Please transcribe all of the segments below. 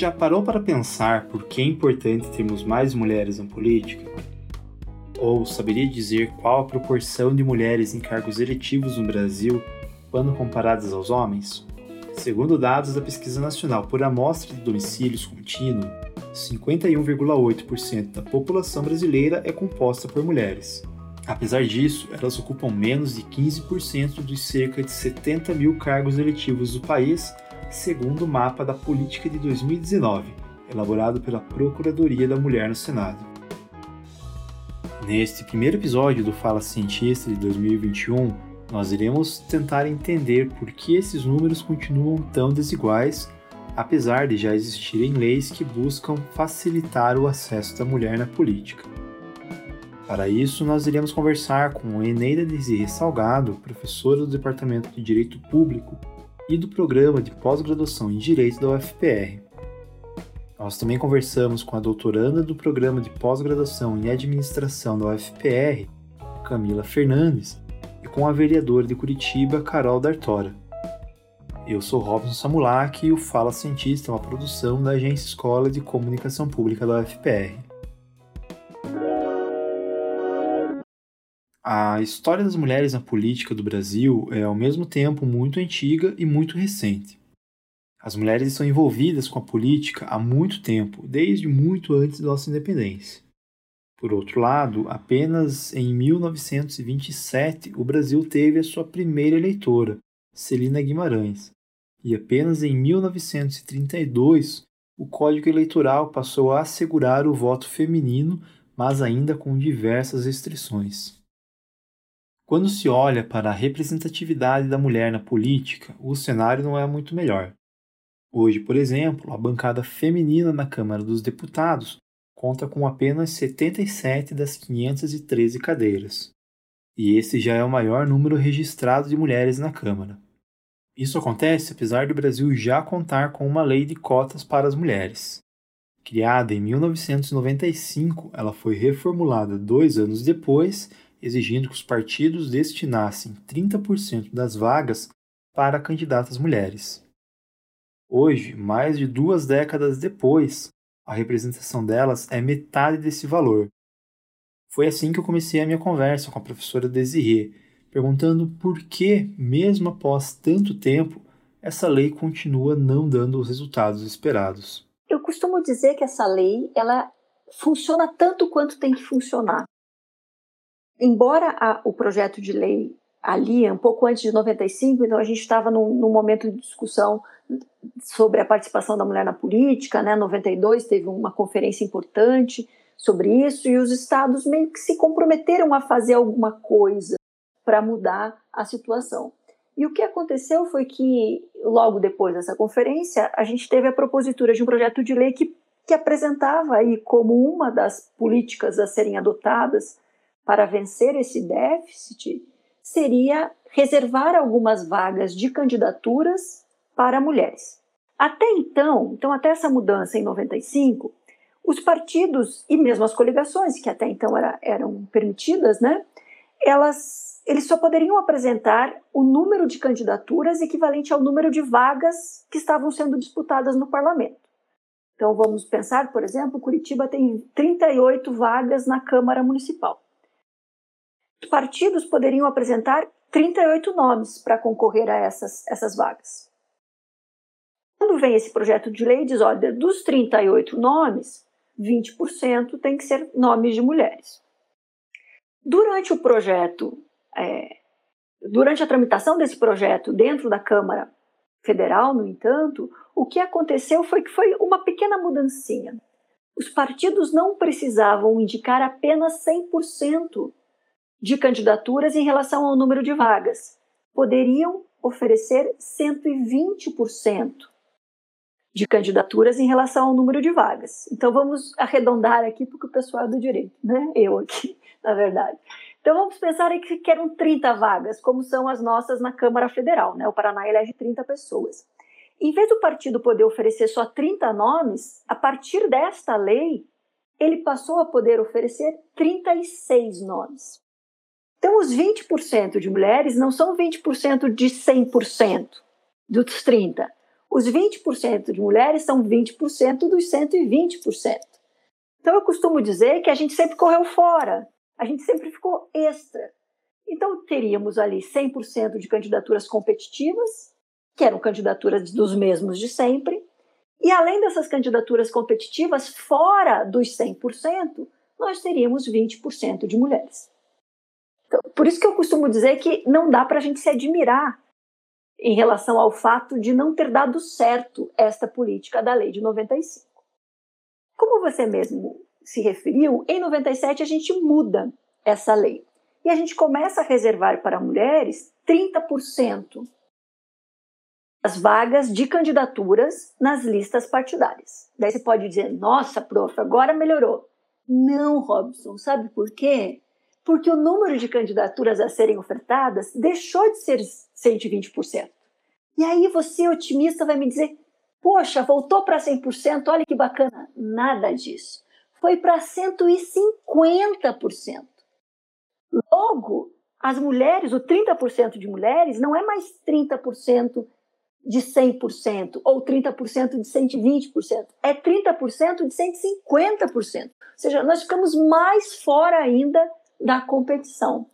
Já parou para pensar por que é importante termos mais mulheres na política? Ou saberia dizer qual a proporção de mulheres em cargos eletivos no Brasil quando comparadas aos homens? Segundo dados da Pesquisa Nacional por Amostra de Domicílios Contínuo, 51,8% da população brasileira é composta por mulheres. Apesar disso, elas ocupam menos de 15% dos cerca de 70 mil cargos eletivos do país, segundo o mapa da Política de 2019, elaborado pela Procuradoria da Mulher no Senado. Neste primeiro episódio do Fala Cientista de 2021, nós iremos tentar entender por que esses números continuam tão desiguais, apesar de já existirem leis que buscam facilitar o acesso da mulher na política. Para isso, nós iremos conversar com Eneida Desirre Salgado, professora do Departamento de Direito Público e do Programa de Pós-Graduação em Direito da UFPR. Nós também conversamos com a doutoranda do Programa de Pós-Graduação em Administração da UFPR, Camila Fernandes, e com a vereadora de Curitiba, Carol D'Artora. Eu sou Robson Samulak e o Fala Cientista é uma produção da Agência Escola de Comunicação Pública da UFPR. A história das mulheres na política do Brasil é ao mesmo tempo muito antiga e muito recente. As mulheres estão envolvidas com a política há muito tempo, desde muito antes da nossa independência. Por outro lado, apenas em 1927 o Brasil teve a sua primeira eleitora, Celina Guimarães, e apenas em 1932 o Código Eleitoral passou a assegurar o voto feminino, mas ainda com diversas restrições. Quando se olha para a representatividade da mulher na política, o cenário não é muito melhor. Hoje, por exemplo, a bancada feminina na Câmara dos Deputados conta com apenas 77 das 513 cadeiras. E esse já é o maior número registrado de mulheres na Câmara. Isso acontece apesar do Brasil já contar com uma lei de cotas para as mulheres. Criada em 1995, ela foi reformulada dois anos depois exigindo que os partidos destinassem 30% das vagas para candidatas mulheres. Hoje, mais de duas décadas depois, a representação delas é metade desse valor. Foi assim que eu comecei a minha conversa com a professora Desirê, perguntando por que, mesmo após tanto tempo, essa lei continua não dando os resultados esperados. Eu costumo dizer que essa lei ela funciona tanto quanto tem que funcionar embora a, o projeto de lei ali, um pouco antes de 95, então a gente estava num, num, momento de discussão sobre a participação da mulher na política, né? 92 teve uma conferência importante sobre isso e os estados meio que se comprometeram a fazer alguma coisa para mudar a situação. E o que aconteceu foi que, logo depois dessa conferência, a gente teve a propositura de um projeto de lei que, que apresentava aí como uma das políticas a serem adotadas para vencer esse déficit seria reservar algumas vagas de candidaturas para mulheres. Até então, então até essa mudança em 95, os partidos e mesmo as coligações, que até então era, eram permitidas, né, elas, eles só poderiam apresentar o número de candidaturas equivalente ao número de vagas que estavam sendo disputadas no parlamento. Então vamos pensar, por exemplo, Curitiba tem 38 vagas na Câmara Municipal partidos poderiam apresentar 38 nomes para concorrer a essas, essas vagas. Quando vem esse projeto de lei, diz: olha, dos 38 nomes, 20% tem que ser nomes de mulheres. Durante o projeto, é, durante a tramitação desse projeto dentro da Câmara Federal, no entanto, o que aconteceu foi que foi uma pequena mudancinha. Os partidos não precisavam indicar apenas 100% de candidaturas em relação ao número de vagas. Poderiam oferecer 120% de candidaturas em relação ao número de vagas. Então vamos arredondar aqui porque o pessoal é do direito, né? Eu aqui, na verdade. Então vamos pensar que eram 30 vagas, como são as nossas na Câmara Federal, né? O Paraná elege 30 pessoas. Em vez do partido poder oferecer só 30 nomes, a partir desta lei, ele passou a poder oferecer 36 nomes. Então, os 20% de mulheres não são 20% de 100% dos 30%. Os 20% de mulheres são 20% dos 120%. Então eu costumo dizer que a gente sempre correu fora, a gente sempre ficou extra. Então teríamos ali 100% de candidaturas competitivas, que eram candidaturas dos mesmos de sempre, e além dessas candidaturas competitivas, fora dos 100%, nós teríamos 20% de mulheres. Por isso que eu costumo dizer que não dá para a gente se admirar em relação ao fato de não ter dado certo esta política da lei de 95. Como você mesmo se referiu, em 97 a gente muda essa lei e a gente começa a reservar para mulheres 30% as vagas de candidaturas nas listas partidárias. Daí você pode dizer, nossa, prof, agora melhorou. Não, Robson, sabe por quê? Porque o número de candidaturas a serem ofertadas deixou de ser 120%. E aí você, otimista, vai me dizer, poxa, voltou para 100%, olha que bacana. Nada disso. Foi para 150%. Logo, as mulheres, o 30% de mulheres, não é mais 30% de 100% ou 30% de 120%, é 30% de 150%. Ou seja, nós ficamos mais fora ainda da competição.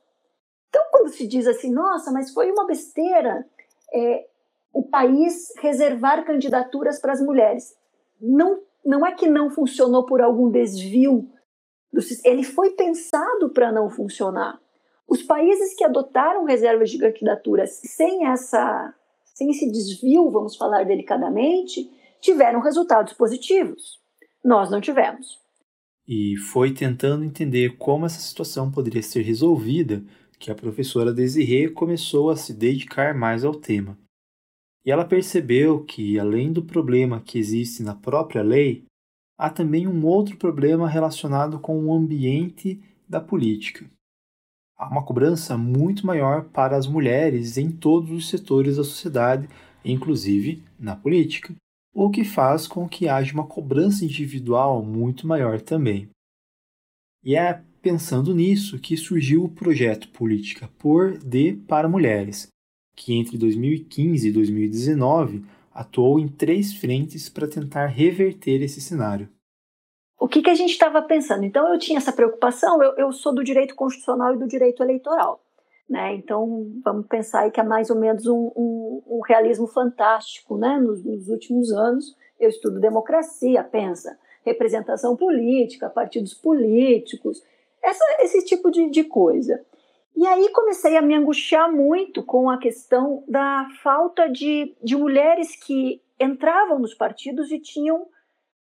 Então, quando se diz assim, nossa, mas foi uma besteira é, o país reservar candidaturas para as mulheres, não, não é que não funcionou por algum desvio, do, ele foi pensado para não funcionar. Os países que adotaram reservas de candidaturas sem essa sem esse desvio, vamos falar delicadamente, tiveram resultados positivos. Nós não tivemos. E foi tentando entender como essa situação poderia ser resolvida que a professora Desirê começou a se dedicar mais ao tema. E ela percebeu que, além do problema que existe na própria lei, há também um outro problema relacionado com o ambiente da política há uma cobrança muito maior para as mulheres em todos os setores da sociedade, inclusive na política, o que faz com que haja uma cobrança individual muito maior também. E é pensando nisso que surgiu o projeto Política por, de, para Mulheres, que entre 2015 e 2019 atuou em três frentes para tentar reverter esse cenário o que, que a gente estava pensando? Então, eu tinha essa preocupação, eu, eu, sou do direito constitucional e do direito eleitoral. Né? Então, vamos pensar aí que é mais ou menos um, um, um realismo fantástico. Né? Nos, nos, últimos anos, eu estudo democracia, pensa, representação política, partidos políticos, essa, esse tipo de, de coisa. E aí comecei a me angustiar muito com a questão da falta de, de mulheres que entravam nos partidos e tinham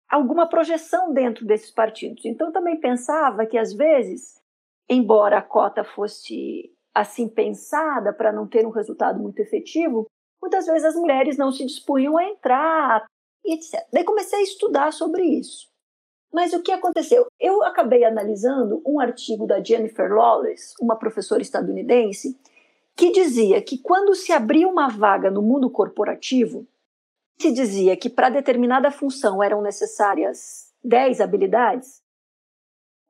alguma projeção dentro desses partidos. Então também pensava que às vezes, embora a cota fosse assim pensada para não ter um resultado muito efetivo, muitas vezes as mulheres não se dispunham a entrar, etc. Daí comecei a estudar sobre isso. Mas o que aconteceu? Eu acabei analisando um artigo da Jennifer Lawless, uma professora estadunidense, que dizia que quando se abria uma vaga no mundo corporativo, se dizia que para determinada função eram necessárias 10 habilidades,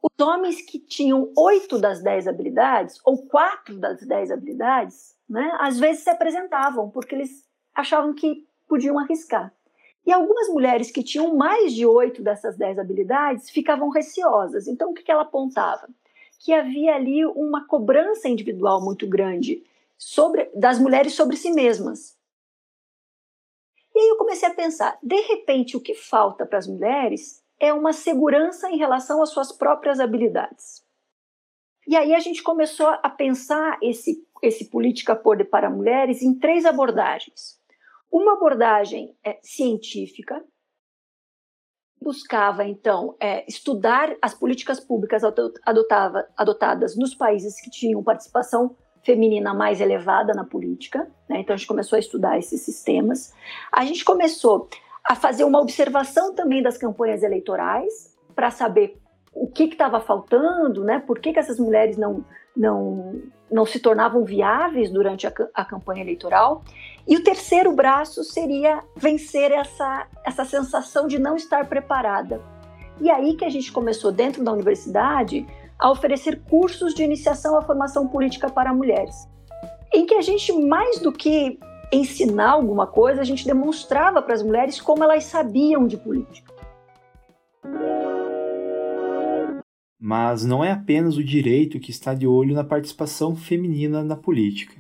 os homens que tinham 8 das 10 habilidades, ou 4 das 10 habilidades, né, às vezes se apresentavam, porque eles achavam que podiam arriscar. E algumas mulheres que tinham mais de 8 dessas 10 habilidades ficavam receosas. Então, o que ela apontava? Que havia ali uma cobrança individual muito grande sobre, das mulheres sobre si mesmas. E aí eu comecei a pensar, de repente o que falta para as mulheres é uma segurança em relação às suas próprias habilidades. E aí a gente começou a pensar esse, esse política por para mulheres em três abordagens. Uma abordagem é, científica, buscava então é, estudar as políticas públicas adotava, adotadas nos países que tinham participação feminina mais elevada na política, né? então a gente começou a estudar esses sistemas. A gente começou a fazer uma observação também das campanhas eleitorais para saber o que estava faltando, né? Por que, que essas mulheres não, não, não se tornavam viáveis durante a, a campanha eleitoral? E o terceiro braço seria vencer essa, essa sensação de não estar preparada. E aí que a gente começou dentro da universidade a oferecer cursos de iniciação à formação política para mulheres, em que a gente, mais do que ensinar alguma coisa, a gente demonstrava para as mulheres como elas sabiam de política. Mas não é apenas o direito que está de olho na participação feminina na política.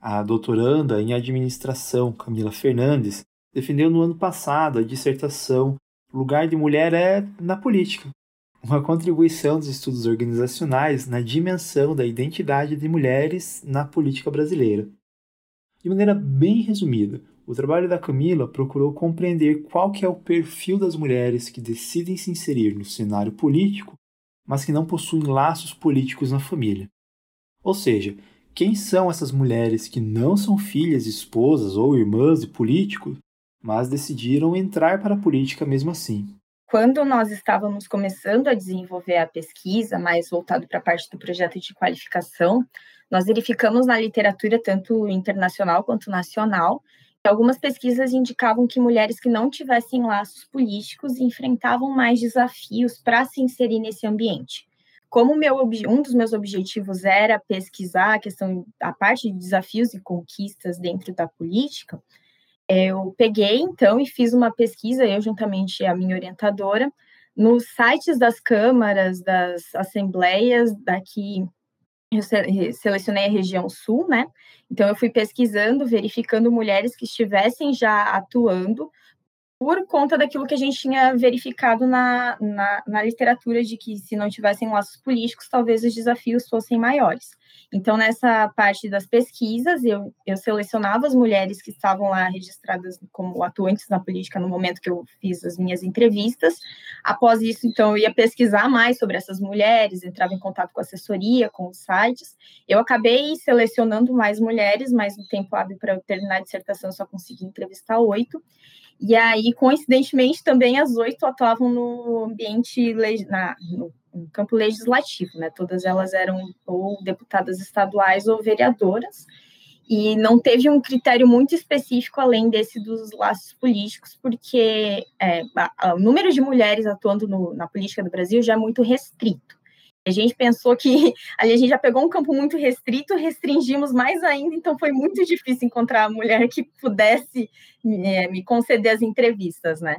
A doutoranda em administração, Camila Fernandes, defendeu no ano passado a dissertação lugar de mulher é na política, uma contribuição dos estudos organizacionais na dimensão da identidade de mulheres na política brasileira. De maneira bem resumida, o trabalho da Camila procurou compreender qual que é o perfil das mulheres que decidem se inserir no cenário político, mas que não possuem laços políticos na família. Ou seja, quem são essas mulheres que não são filhas, esposas ou irmãs de políticos, mas decidiram entrar para a política mesmo assim? Quando nós estávamos começando a desenvolver a pesquisa, mais voltado para a parte do projeto de qualificação, nós verificamos na literatura, tanto internacional quanto nacional, que algumas pesquisas indicavam que mulheres que não tivessem laços políticos enfrentavam mais desafios para se inserir nesse ambiente. Como meu, um dos meus objetivos era pesquisar a questão, a parte de desafios e conquistas dentro da política, eu peguei então e fiz uma pesquisa, eu juntamente a minha orientadora, nos sites das câmaras, das assembleias daqui, eu selecionei a região sul, né? Então eu fui pesquisando, verificando mulheres que estivessem já atuando por conta daquilo que a gente tinha verificado na, na, na, literatura de que se não tivessem laços políticos, talvez os desafios fossem maiores. Então, nessa parte das pesquisas, eu, eu selecionava as mulheres que estavam lá registradas como atuantes na política no momento que eu fiz as minhas entrevistas. Após isso, então, eu ia pesquisar mais sobre essas mulheres, entrava em contato com a assessoria, com os sites. Eu acabei selecionando mais mulheres, mas no tempo hábil para eu terminar a dissertação, eu só consegui entrevistar oito. E aí, coincidentemente, também as oito atuavam no ambiente, na, no, campo legislativo, né? Todas elas eram ou deputadas estaduais ou vereadoras. E não teve um critério muito específico além desse dos laços políticos, porque é, o número de mulheres atuando no, na política do Brasil já é muito restrito. A gente pensou que a gente já pegou um campo muito restrito, restringimos mais ainda, então foi muito difícil encontrar a mulher que pudesse é, me conceder as entrevistas, né?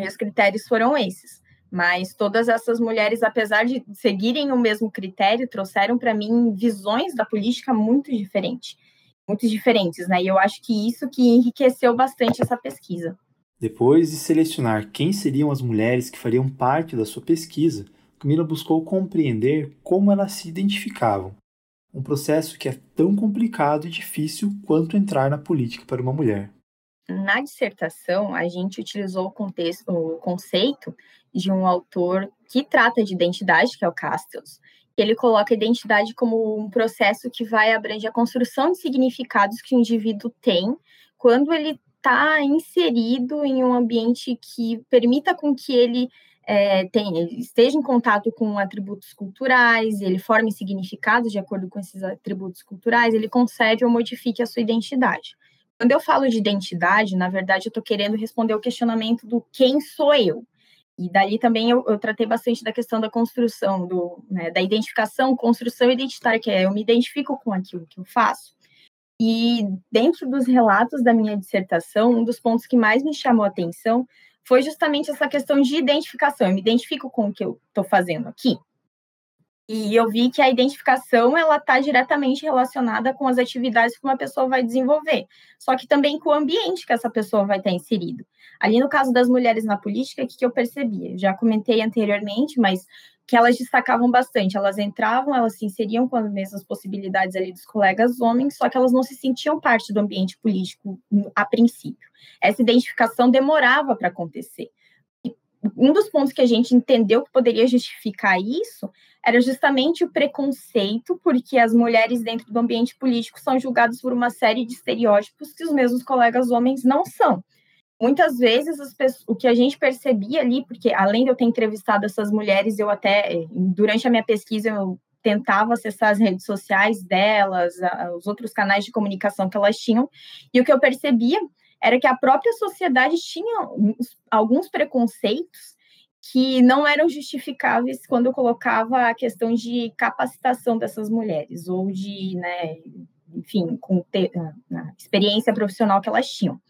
E os critérios foram esses. Mas todas essas mulheres, apesar de seguirem o mesmo critério, trouxeram para mim visões da política muito diferentes, muito diferentes, né? E eu acho que isso que enriqueceu bastante essa pesquisa. Depois de selecionar quem seriam as mulheres que fariam parte da sua pesquisa, Camila buscou compreender como elas se identificavam, um processo que é tão complicado e difícil quanto entrar na política para uma mulher. Na dissertação, a gente utilizou o, contexto, o conceito de um autor que trata de identidade, que é o Castells, ele coloca a identidade como um processo que vai abranger a construção de significados que o indivíduo tem quando ele está inserido em um ambiente que permita com que ele é, tem, esteja em contato com atributos culturais, ele forme significados de acordo com esses atributos culturais, ele concede ou modifique a sua identidade. Quando eu falo de identidade, na verdade, eu estou querendo responder o questionamento do quem sou eu. E dali também eu, eu tratei bastante da questão da construção, do, né, da identificação, construção identitária, que é eu me identifico com aquilo que eu faço. E dentro dos relatos da minha dissertação, um dos pontos que mais me chamou a atenção foi justamente essa questão de identificação. Eu me identifico com o que eu estou fazendo aqui. E eu vi que a identificação ela está diretamente relacionada com as atividades que uma pessoa vai desenvolver, só que também com o ambiente que essa pessoa vai estar inserido. Ali no caso das mulheres na política, o que, que eu percebi? Eu já comentei anteriormente, mas que elas destacavam bastante. Elas entravam, elas se inseriam com as mesmas possibilidades ali dos colegas homens, só que elas não se sentiam parte do ambiente político a princípio. Essa identificação demorava para acontecer. Um dos pontos que a gente entendeu que poderia justificar isso era justamente o preconceito, porque as mulheres dentro do ambiente político são julgadas por uma série de estereótipos que os mesmos colegas homens não são muitas vezes pessoas, o que a gente percebia ali, porque além de eu ter entrevistado essas mulheres, eu até, durante a minha pesquisa, eu tentava acessar as redes sociais delas, os outros canais de comunicação que elas tinham, e o que eu percebia era que a própria sociedade tinha alguns preconceitos que não eram justificáveis quando eu colocava a questão de capacitação dessas mulheres, ou de, né, enfim, com a experiência profissional que elas tinham.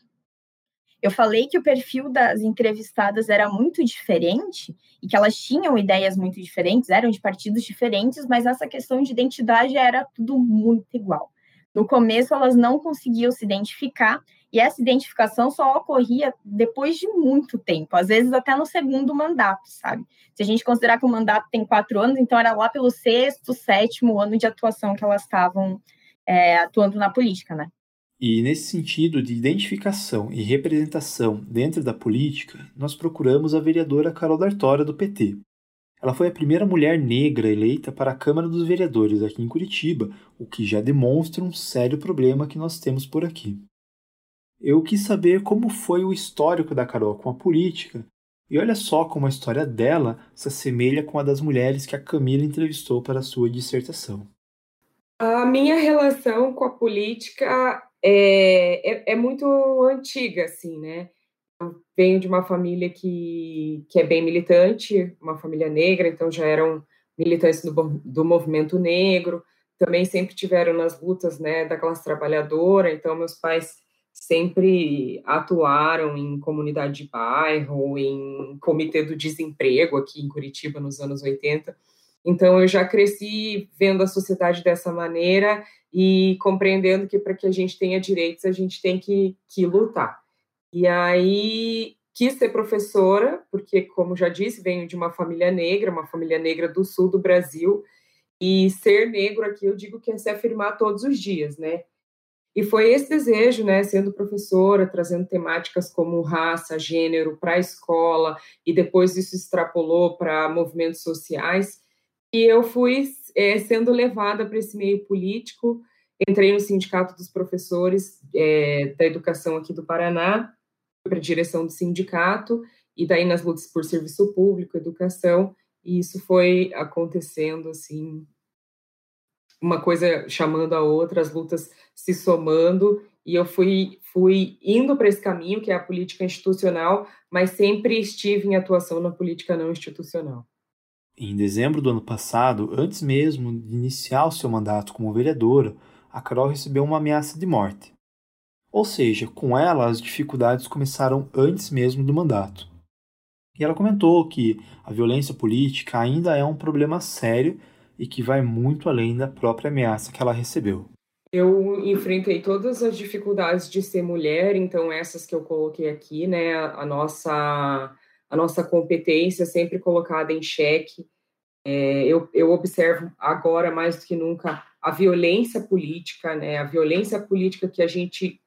Eu falei que o perfil das entrevistadas era muito diferente e que elas tinham ideias muito diferentes, eram de partidos diferentes, mas essa questão de identidade era tudo muito igual. No começo, elas não conseguiam se identificar e essa identificação só ocorria depois de muito tempo, às vezes até no segundo mandato, sabe? Se a gente considerar que o mandato tem quatro anos, então era lá pelo sexto, sétimo ano de atuação que elas estavam é, atuando na política, né? E nesse sentido de identificação e representação dentro da política, nós procuramos a vereadora Carol D'Artora, do PT. Ela foi a primeira mulher negra eleita para a Câmara dos Vereadores aqui em Curitiba, o que já demonstra um sério problema que nós temos por aqui. Eu quis saber como foi o histórico da Carol com a política, e olha só como a história dela se assemelha com a das mulheres que a Camila entrevistou para sua dissertação. A minha relação com a política é, é, é, muito antiga, assim, né? Eu venho de uma família que, que é bem militante, uma família negra, então já eram militantes do, do movimento negro, também sempre tiveram nas lutas, né, da classe trabalhadora, então meus pais sempre atuaram em comunidade de bairro, em comitê do desemprego aqui em Curitiba nos anos 80, então, eu já cresci vendo a sociedade dessa maneira e compreendendo que para que a gente tenha direitos, a gente tem que, que lutar. E aí, quis ser professora, porque, como já disse, venho de uma família negra, uma família negra do sul do Brasil, e ser negro aqui, eu digo que é se afirmar todos os dias, né? E foi esse desejo, né, sendo professora, trazendo temáticas como raça, gênero para a escola, e depois isso extrapolou para movimentos sociais, e eu fui é, sendo levada para esse meio político. Entrei no Sindicato dos Professores é, da Educação aqui do Paraná, para a direção do sindicato, e daí nas lutas por serviço público, educação, e isso foi acontecendo assim, uma coisa chamando a outra, as lutas se somando, e eu fui, fui indo para esse caminho, que é a política institucional, mas sempre estive em atuação na política não institucional. Em dezembro do ano passado, antes mesmo de iniciar o seu mandato como vereadora, a Carol recebeu uma ameaça de morte. Ou seja, com ela as dificuldades começaram antes mesmo do mandato. E ela comentou que a violência política ainda é um problema sério e que vai muito além da própria ameaça que ela recebeu. Eu enfrentei todas as dificuldades de ser mulher, então essas que eu coloquei aqui, né, a nossa a nossa competência sempre colocada em xeque. É, eu, eu observo agora mais do que nunca a violência política, né? A violência política que a gente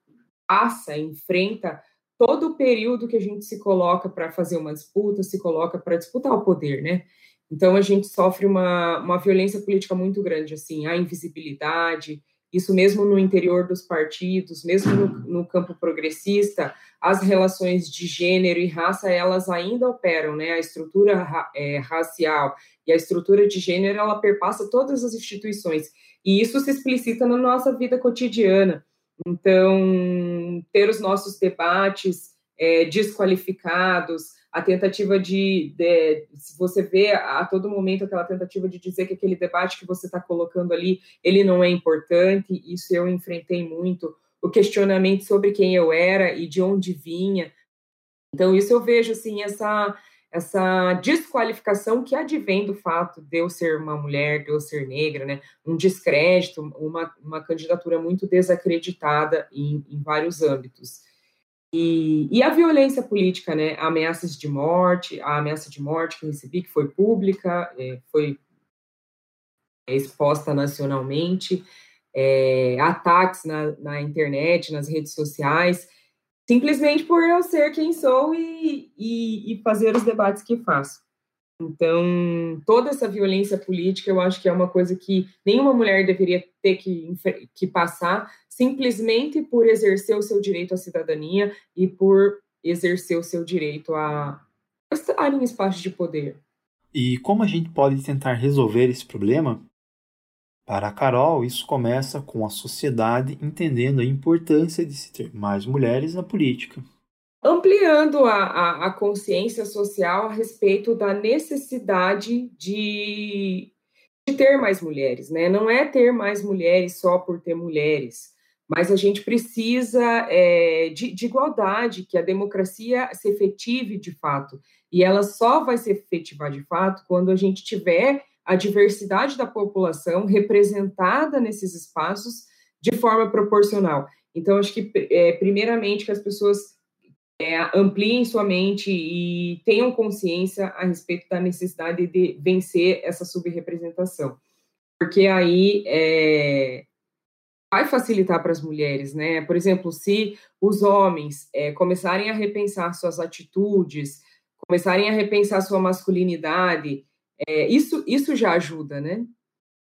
passa, enfrenta todo o período que a gente se coloca para fazer uma disputa, se coloca para disputar o poder, né? Então a gente sofre uma, uma violência política muito grande, assim, a invisibilidade, isso mesmo no interior dos partidos, mesmo no, no, campo progressista, as relações de gênero e raça, elas ainda operam, né? A estrutura ra é, racial e a estrutura de gênero, ela perpassa todas as instituições. E isso se explicita na nossa vida cotidiana. Então, ter os nossos debates é, desqualificados, a tentativa de, de, você vê a todo momento aquela tentativa de dizer que aquele debate que você está colocando ali, ele não é importante, isso eu enfrentei muito, o questionamento sobre quem eu era e de onde vinha, então isso eu vejo, assim, essa, essa desqualificação que advém do fato de eu ser uma mulher, de eu ser negra, né, um descrédito, uma, uma candidatura muito desacreditada em, em vários âmbitos. E, e, a violência política, né? Ameaças de morte, a ameaça de morte que eu recebi, que foi pública, é, foi exposta nacionalmente, é, ataques na, na, internet, nas redes sociais, simplesmente por eu ser quem sou e, e, e fazer os debates que faço. Então, toda essa violência política, eu acho que é uma coisa que nenhuma mulher deveria ter que, que passar, simplesmente por exercer o seu direito à cidadania e por exercer o seu direito a estar em espaços de poder. E como a gente pode tentar resolver esse problema? Para a Carol, isso começa com a sociedade entendendo a importância de se ter mais mulheres na política ampliando a, a, a, consciência social a respeito da necessidade de, de de ter mais mulheres, né? Não é ter mais mulheres só por ter mulheres, mas a gente precisa é, de, de igualdade, que a democracia se efetive de fato. E ela só vai se efetivar de fato quando a gente tiver a diversidade da população representada nesses espaços de forma proporcional. Então, acho que, é, primeiramente, que as pessoas é, ampliem sua mente e tenham consciência a respeito da necessidade de vencer essa subrepresentação. Porque aí vai facilitar para as mulheres, né? Por exemplo, se os homens é, começarem a repensar suas atitudes, começarem a repensar sua masculinidade, é, isso, isso já ajuda, né?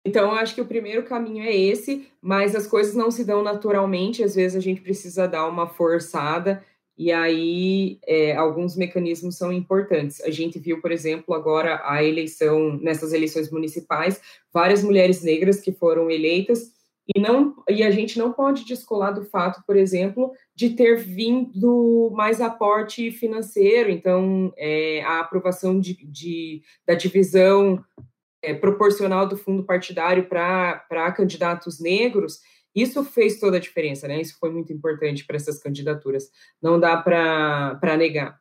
Então, eu acho que o primeiro caminho é esse, mas as coisas não se dão naturalmente, às vezes a gente precisa dar uma forçada, e aí é, alguns mecanismos são importantes. A gente viu, por exemplo, agora a eleição, nessas eleições municipais, várias mulheres negras que foram eleitas, e, não, e a gente não pode descolar do fato, por exemplo, de ter vindo mais aporte financeiro, então é, a aprovação de, de, da divisão é, proporcional do fundo partidário para candidatos negros, isso fez toda a diferença, né? Isso foi muito importante para essas candidaturas. Não dá para negar.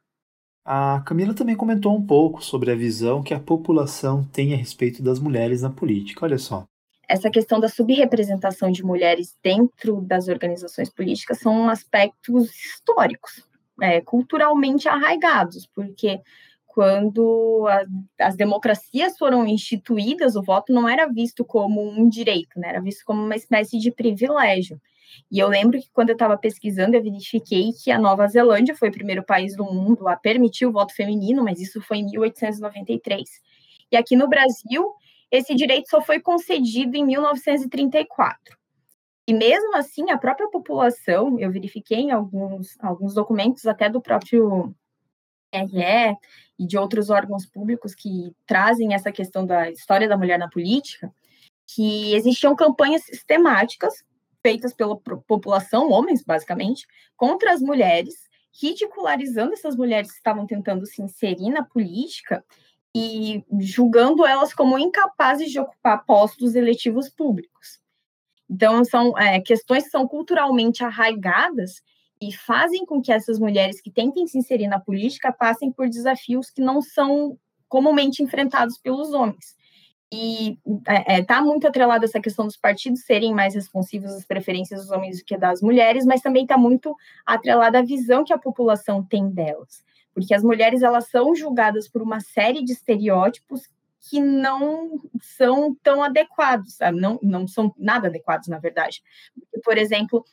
A Camila também comentou um pouco sobre a visão que a população tem a respeito das mulheres na política. Olha só. Essa questão da subrepresentação de mulheres dentro das organizações políticas são aspectos históricos, é, culturalmente arraigados, porque quando a, as democracias foram instituídas, o voto não era visto como um direito, né? era visto como uma espécie de privilégio. E eu lembro que quando eu estava pesquisando, eu verifiquei que a Nova Zelândia foi o primeiro país do mundo a permitir o voto feminino, mas isso foi em 1893. E aqui no Brasil, esse direito só foi concedido em 1934. E mesmo assim, a própria população, eu verifiquei em alguns, alguns documentos até do próprio TRE e de outros órgãos públicos que trazem essa questão da história da mulher na política, que existiam campanhas sistemáticas feitas pela população, homens basicamente, contra as mulheres, ridicularizando essas mulheres que estavam tentando se inserir na política e julgando elas como incapazes de ocupar postos eletivos públicos. Então, são é, questões que são culturalmente arraigadas e fazem com que essas mulheres que tentem se inserir na política passem por desafios que não são comumente enfrentados pelos homens. E está é, é tá muito atrelada essa questão dos partidos serem mais responsivos às preferências dos homens do que das mulheres, mas também está muito atrelada à visão que a população tem delas. Porque as mulheres elas são julgadas por uma série de estereótipos que não são tão adequados, sabe? Não, não são nada adequados, na verdade. Por exemplo,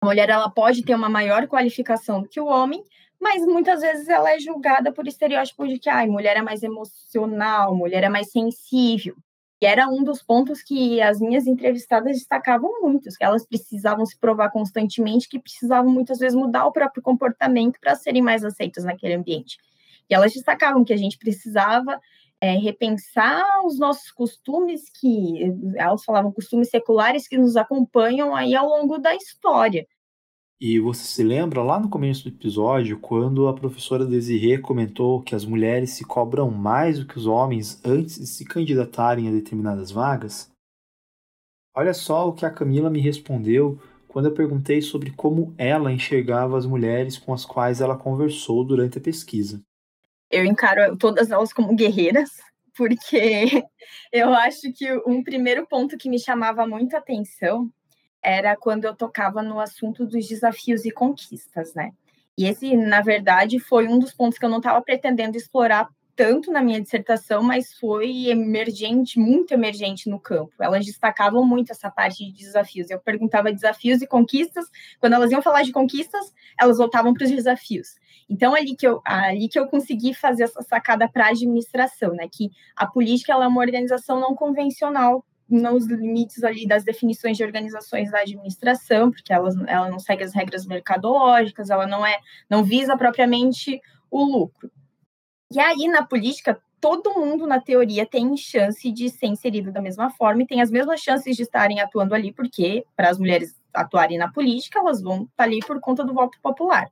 a mulher ela pode ter uma maior qualificação do que o homem, mas muitas vezes ela é julgada por estereótipo de que a mulher é mais emocional, mulher é mais sensível. E era um dos pontos que as minhas entrevistadas destacavam muito, que elas precisavam se provar constantemente, que precisavam muitas vezes mudar o próprio comportamento para serem mais aceitas naquele ambiente. E elas destacavam que a gente precisava é, repensar os nossos costumes que elas falavam costumes seculares que nos acompanham aí ao longo da história. E você se lembra lá no começo do episódio quando a professora Desirê comentou que as mulheres se cobram mais do que os homens antes de se candidatarem a determinadas vagas? Olha só o que a Camila me respondeu quando eu perguntei sobre como ela enxergava as mulheres com as quais ela conversou durante a pesquisa eu encaro todas elas como guerreiras, porque eu acho que um primeiro ponto que me chamava muito atenção era quando eu tocava no assunto dos desafios e conquistas, né? E esse, na verdade, foi um dos pontos que eu não estava pretendendo explorar tanto na minha dissertação, mas foi emergente, muito emergente no campo. Elas destacavam muito essa parte de desafios. Eu perguntava desafios e conquistas, quando elas iam falar de conquistas, elas voltavam para os desafios. Então, ali que eu, ali que eu consegui fazer essa sacada para a administração, né? Que a política ela é uma organização não convencional nos limites ali das definições de organizações da administração, porque ela, ela não segue as regras mercadológicas, ela não é, não visa propriamente o lucro. E aí, na política, todo mundo, na teoria, tem chance de ser inserido da mesma forma e tem as mesmas chances de estarem atuando ali, porque para as mulheres atuarem na política, elas vão estar ali por conta do voto popular.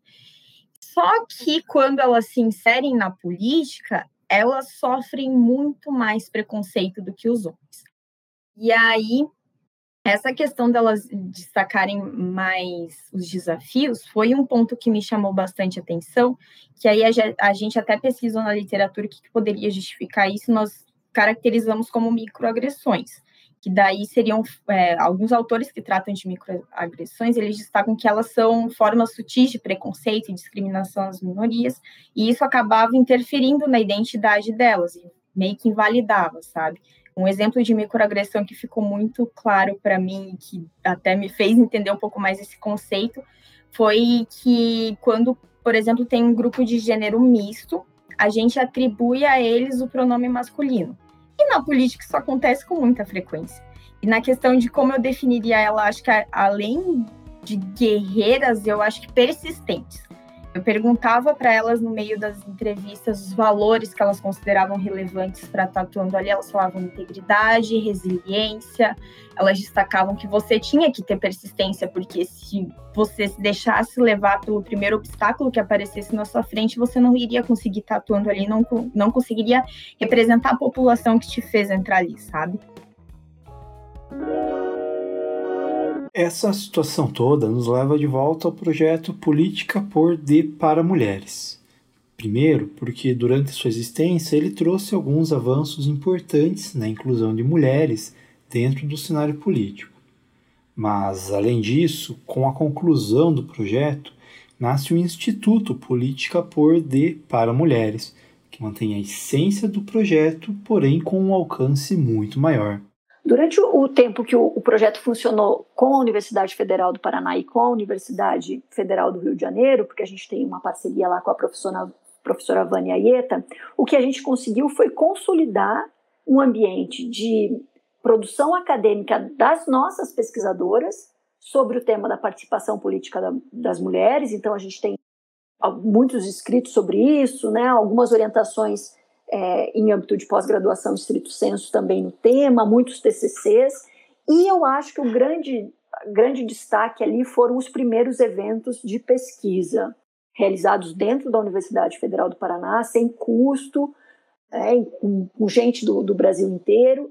Só que quando elas se inserem na política, elas sofrem muito mais preconceito do que os homens. E aí, essa questão delas destacarem mais os desafios foi um ponto que me chamou bastante atenção, que aí a, gente até pesquisou na literatura o que, poderia justificar isso, nós caracterizamos como microagressões, que daí seriam é, alguns autores que tratam de microagressões, eles destacam que elas são formas sutis de preconceito e discriminação às minorias, e isso acabava interferindo na identidade delas, e meio que invalidava, sabe? Um exemplo de microagressão que ficou muito claro para mim, que até me fez entender um pouco mais esse conceito, foi que quando, por exemplo, tem um grupo de gênero misto, a gente atribui a eles o pronome masculino. E na política isso acontece com muita frequência. E na questão de como eu definiria ela, acho que além de guerreiras, eu acho que persistentes. Eu perguntava para elas no meio das entrevistas os valores que elas consideravam relevantes para estar atuando ali. Elas falavam integridade, resiliência. Elas destacavam que você tinha que ter persistência, porque se você se deixasse levar pelo primeiro obstáculo que aparecesse na sua frente, você não iria conseguir estar atuando ali, não, não conseguiria representar a população que te fez entrar ali, sabe? Essa situação toda nos leva de volta ao projeto Política por de para Mulheres. Primeiro, porque durante sua existência ele trouxe alguns avanços importantes na inclusão de mulheres dentro do cenário político. Mas, além disso, com a conclusão do projeto, nasce o Instituto Política por de para Mulheres, que mantém a essência do projeto, porém com um alcance muito maior. Durante o tempo que o, projeto funcionou com a Universidade Federal do Paraná e com a Universidade Federal do Rio de Janeiro, porque a gente tem uma parceria lá com a professora, professora Vânia Aieta, o que a gente conseguiu foi consolidar um ambiente de produção acadêmica das nossas pesquisadoras sobre o tema da participação política da, das mulheres. Então, a gente tem muitos escritos sobre isso, né, algumas orientações é, em âmbito de pós-graduação estrito senso também no tema, muitos TCCs, e eu acho que o grande, grande destaque ali foram os primeiros eventos de pesquisa realizados dentro da Universidade Federal do Paraná, sem custo, é, com, com, gente do, do, Brasil inteiro.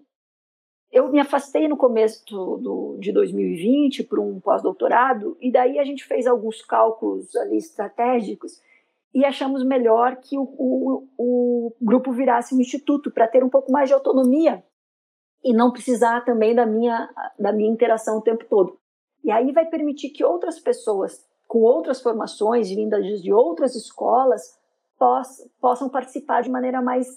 Eu me afastei no começo do, de 2020 para um pós-doutorado, e daí a gente fez alguns cálculos ali estratégicos e achamos melhor que o, o, o grupo virasse um instituto para ter um pouco mais de autonomia e não precisar também da minha, da minha interação o tempo todo. E aí vai permitir que outras pessoas com outras formações, vindas de outras escolas, poss, possam participar de maneira mais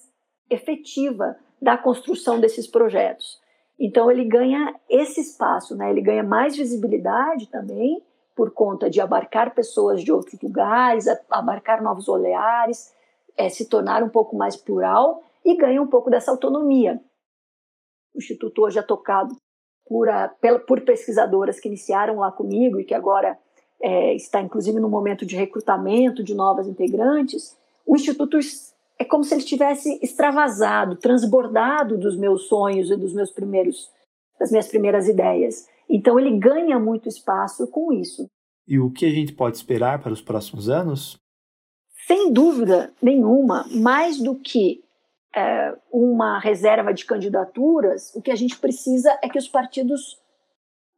efetiva da construção desses projetos. Então ele ganha esse espaço, né? ele ganha mais visibilidade também, por conta de abarcar pessoas de outros lugares, abarcar novos olhares, é, se tornar um pouco mais plural e ganha um pouco dessa autonomia. O Instituto hoje é tocado por, a, por pesquisadoras que iniciaram lá comigo e que agora é, está inclusive no momento de recrutamento de novas integrantes. O Instituto é como se ele tivesse extravasado, transbordado dos meus sonhos e dos meus primeiros, das minhas primeiras ideias. Então ele ganha muito espaço com isso. E o que a gente pode esperar para os próximos anos? Sem dúvida nenhuma, mais do que é, uma reserva de candidaturas, o que a gente precisa é que os partidos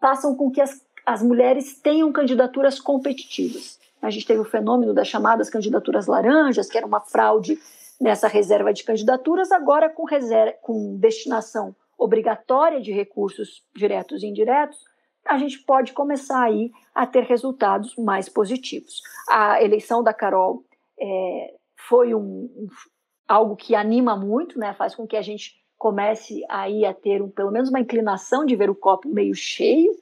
façam com que as, as mulheres tenham candidaturas competitivas. A gente teve o fenômeno das chamadas candidaturas laranjas, que era uma fraude nessa reserva de candidaturas, agora com, reserva, com destinação obrigatória de recursos diretos e indiretos, a gente pode começar aí a ter resultados mais positivos. A eleição da Carol é, foi um, um, algo que anima muito, né? faz com que a gente comece aí a ter um, pelo menos uma inclinação de ver o copo meio cheio,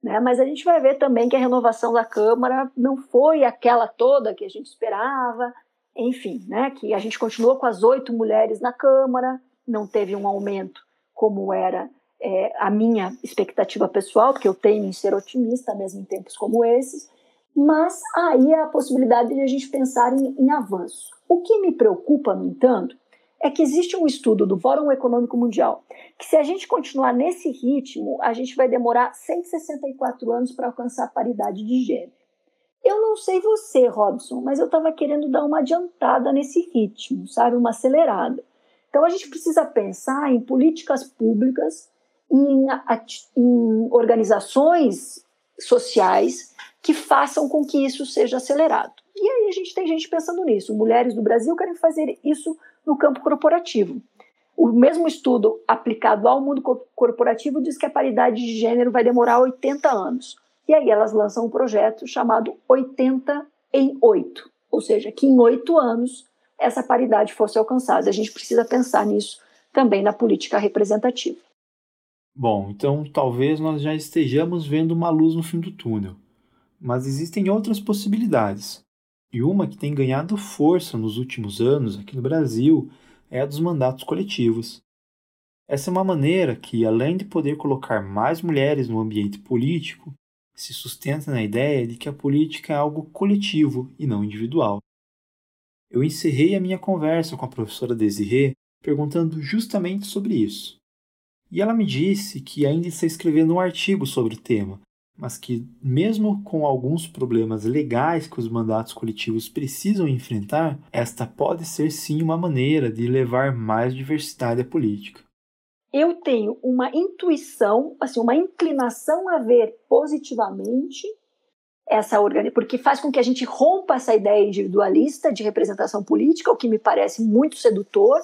né? mas a gente vai ver também que a renovação da Câmara não foi aquela toda que a gente esperava, enfim, né? que a gente continuou com as oito mulheres na Câmara, não teve um aumento como era é, a minha expectativa pessoal, porque eu tenho em ser otimista mesmo em tempos como esses, mas aí é a possibilidade de a gente pensar em, em avanço. O que me preocupa, no entanto, é que existe um estudo do Fórum Econômico Mundial que, se a gente continuar nesse ritmo, a gente vai demorar 164 anos para alcançar a paridade de gênero. Eu não sei você, Robson, mas eu estava querendo dar uma adiantada nesse ritmo, sabe? Uma acelerada. Então a gente precisa pensar em políticas públicas em, em organizações sociais que façam com que isso seja acelerado. E aí a gente tem gente pensando nisso. Mulheres do Brasil querem fazer isso no campo corporativo. O mesmo estudo aplicado ao mundo corporativo diz que a paridade de gênero vai demorar 80 anos. E aí elas lançam um projeto chamado 80 em 8, ou seja, que em oito anos essa paridade fosse alcançada. A gente precisa pensar nisso também na política representativa. Bom, então talvez nós já estejamos vendo uma luz no fim do túnel, mas existem outras possibilidades. E uma que tem ganhado força nos últimos anos aqui no Brasil é a dos mandatos coletivos. Essa é uma maneira que, além de poder colocar mais mulheres no ambiente político, se sustenta na ideia de que a política é algo coletivo e não individual. Eu encerrei a minha conversa com a professora Desirê perguntando justamente sobre isso. E ela me disse que ainda está escrevendo um artigo sobre o tema, mas que, mesmo com alguns problemas legais que os mandatos coletivos precisam enfrentar, esta pode ser sim uma maneira de levar mais diversidade à política. Eu tenho uma intuição, assim, uma inclinação a ver positivamente essa organização, porque faz com que a gente rompa essa ideia individualista de representação política, o que me parece muito sedutor,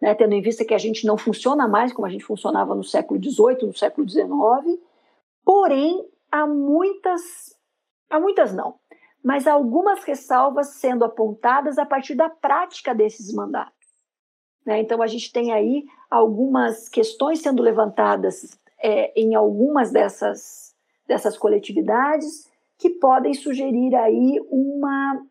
né, tendo em vista que a gente não funciona mais como a gente funcionava no século XVIII, no século XIX. Porém, há muitas, há muitas não, mas há algumas ressalvas sendo apontadas a partir da prática desses mandatos. Né? Então, a gente tem aí algumas questões sendo levantadas é, em algumas dessas, dessas coletividades que podem sugerir aí uma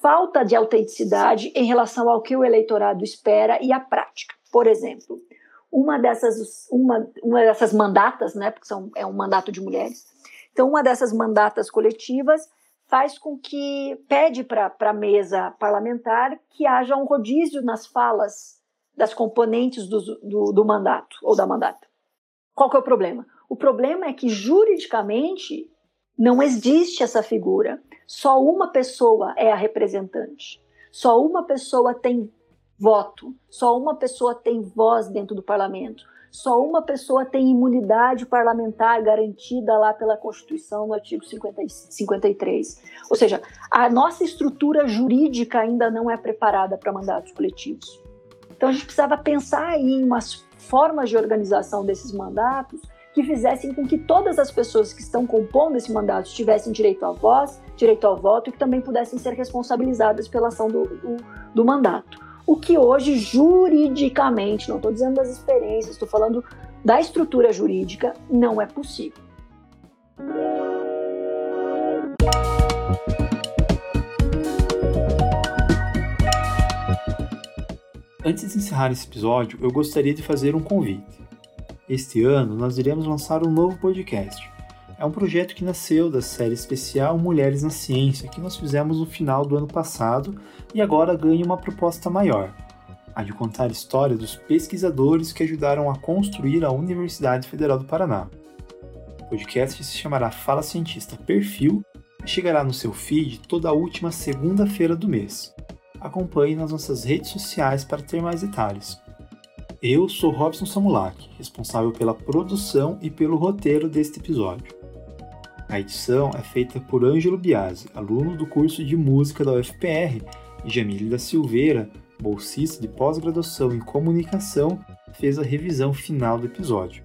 falta de autenticidade em relação ao que o eleitorado espera e a prática. Por exemplo, uma dessas, uma, uma dessas mandatas, né, porque são, é um mandato de mulheres, então uma dessas mandatas coletivas faz com que pede para a mesa parlamentar que haja um rodízio nas falas das componentes do, do, do mandato ou da mandata. Qual que é o problema? O problema é que juridicamente não existe essa figura. Só uma pessoa é a representante. Só uma pessoa tem voto. Só uma pessoa tem voz dentro do parlamento. Só uma pessoa tem imunidade parlamentar garantida lá pela Constituição no artigo 50, 53. Ou seja, a nossa estrutura jurídica ainda não é preparada para mandatos coletivos. Então a gente precisava pensar em umas formas de organização desses mandatos que fizessem com que todas as pessoas que estão compondo esse mandato tivessem direito à voz, direito ao voto e que também pudessem ser responsabilizadas pela ação do, do, do mandato. O que hoje, juridicamente, não estou dizendo das experiências, estou falando da estrutura jurídica, não é possível. Antes de encerrar esse episódio, eu gostaria de fazer um convite. Este ano nós iremos lançar um novo podcast. É um projeto que nasceu da série especial Mulheres na Ciência, que nós fizemos no final do ano passado e agora ganha uma proposta maior, a de contar a história dos pesquisadores que ajudaram a construir a Universidade Federal do Paraná. O podcast se chamará Fala Cientista Perfil e chegará no seu feed toda a última segunda-feira do mês acompanhe nas nossas redes sociais para ter mais detalhes. Eu sou Robson Samulak, responsável pela produção e pelo roteiro deste episódio. A edição é feita por Ângelo Biasi, aluno do curso de música da UFPR, e Jamile da Silveira, bolsista de pós-graduação em comunicação, fez a revisão final do episódio.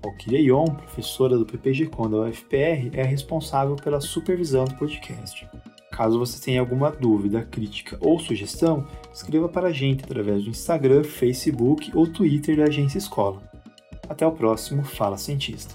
Alquíria Ion, professora do PPG-Com da UFPR, é responsável pela supervisão do podcast. Caso você tenha alguma dúvida, crítica ou sugestão, escreva para a gente através do Instagram, Facebook ou Twitter da Agência Escola. Até o próximo Fala Cientista.